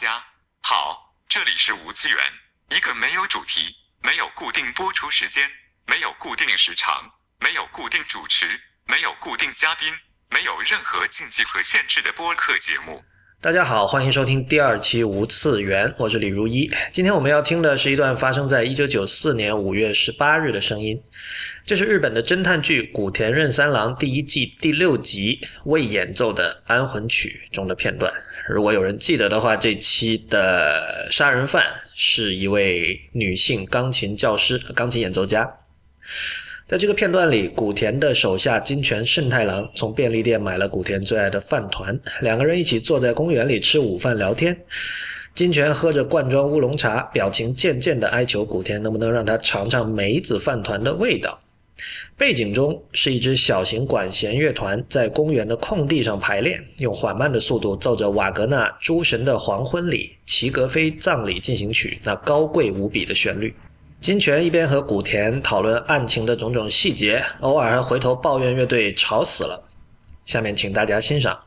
家好，这里是无次元，一个没有主题、没有固定播出时间、没有固定时长、没有固定主持、没有固定嘉宾、没有任何禁忌和限制的播客节目。大家好，欢迎收听第二期无次元，我是李如一。今天我们要听的是一段发生在一九九四年五月十八日的声音，这是日本的侦探剧《古田任三郎》第一季第六集未演奏的《安魂曲》中的片段。如果有人记得的话，这期的杀人犯是一位女性钢琴教师、钢琴演奏家。在这个片段里，古田的手下金泉胜太郎从便利店买了古田最爱的饭团，两个人一起坐在公园里吃午饭聊天。金泉喝着罐装乌龙茶，表情渐渐地哀求古田能不能让他尝尝梅子饭团的味道。背景中是一支小型管弦乐团在公园的空地上排练，用缓慢的速度奏着瓦格纳《诸神的黄昏》里齐格菲葬礼进行曲那高贵无比的旋律。金泉一边和古田讨论案情的种种细节，偶尔还回头抱怨乐队吵死了。下面请大家欣赏。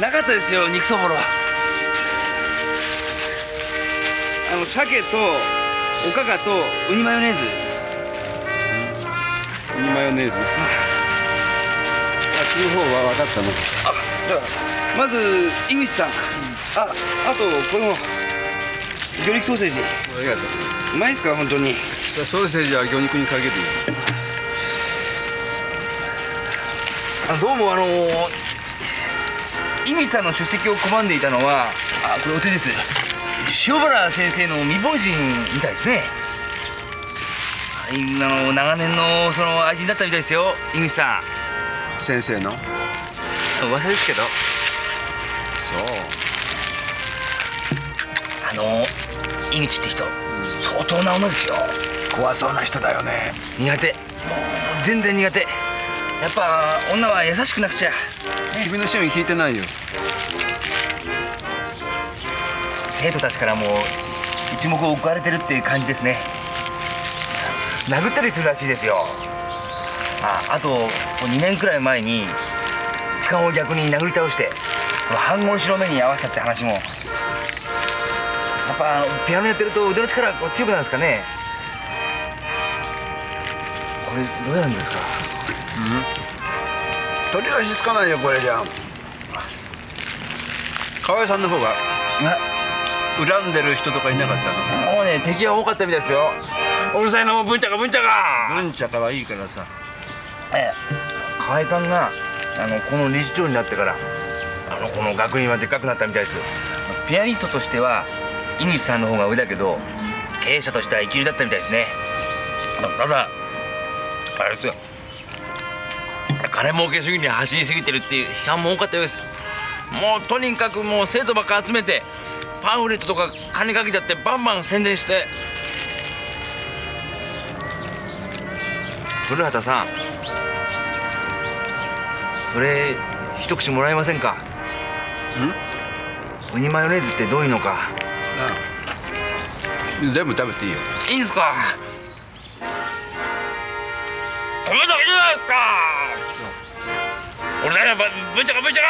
なかったですよ肉そぼろは の鮭とおかかとウニマヨネーズ。ウニマヨネーズ。あその方は分かったの。あまず井口さん。ああとこの魚肉ソーセージ。ありがとう。うまいですか？本当に。じゃあソーセージは魚肉にかけて。あのどうもあの井口さんの出席を拒んでいたのはあこれお手です塩原先生の未亡人みたいですね。あの長年のその愛人だったみたいですよ。井口さ先生の？ん噂ですけど。そう。あの井口って人相当な女ですよ。怖そうな人だよね。苦手。全然苦手。やっぱ女は優しくなくちゃ。君の趣味聞いてないよ生徒たちからも一目置かれてるっていう感じですね。殴ったりするらしいですよ。ああと2年くらい前に痴漢を逆に殴り倒して反言白目に合わせたって話も。やっぱピアノやってると腕の力が強くなるんですかね。これどうなんですか？取り足つかないよこれじゃ。河合さんの方が。な恨んでる人とかいなかったのもうね敵が多かったみたいですよ。うるさいの文ちゃか文ちゃか文ちゃかはいいからさ。ええ。河合さんがあのこの理事長になってからあのこの学院はでっかくなったみたいですピアニストとしては井口さんの方が上だけど経営者としては一流だったみたいですね。ただあれですよ。金儲け主義に走りすぎてるっていう批判も多かったようです。もうとにかくもう生徒ばっか集めてパンフレットとか金かけちゃってバンバン宣伝して。古畑さん。それ一口もらえませんか？ウニマヨネーズってどういうのか？全部食べていいよ。いいんすか？米だけじゃないですか。俺だよぶんちゃかぶんちゃか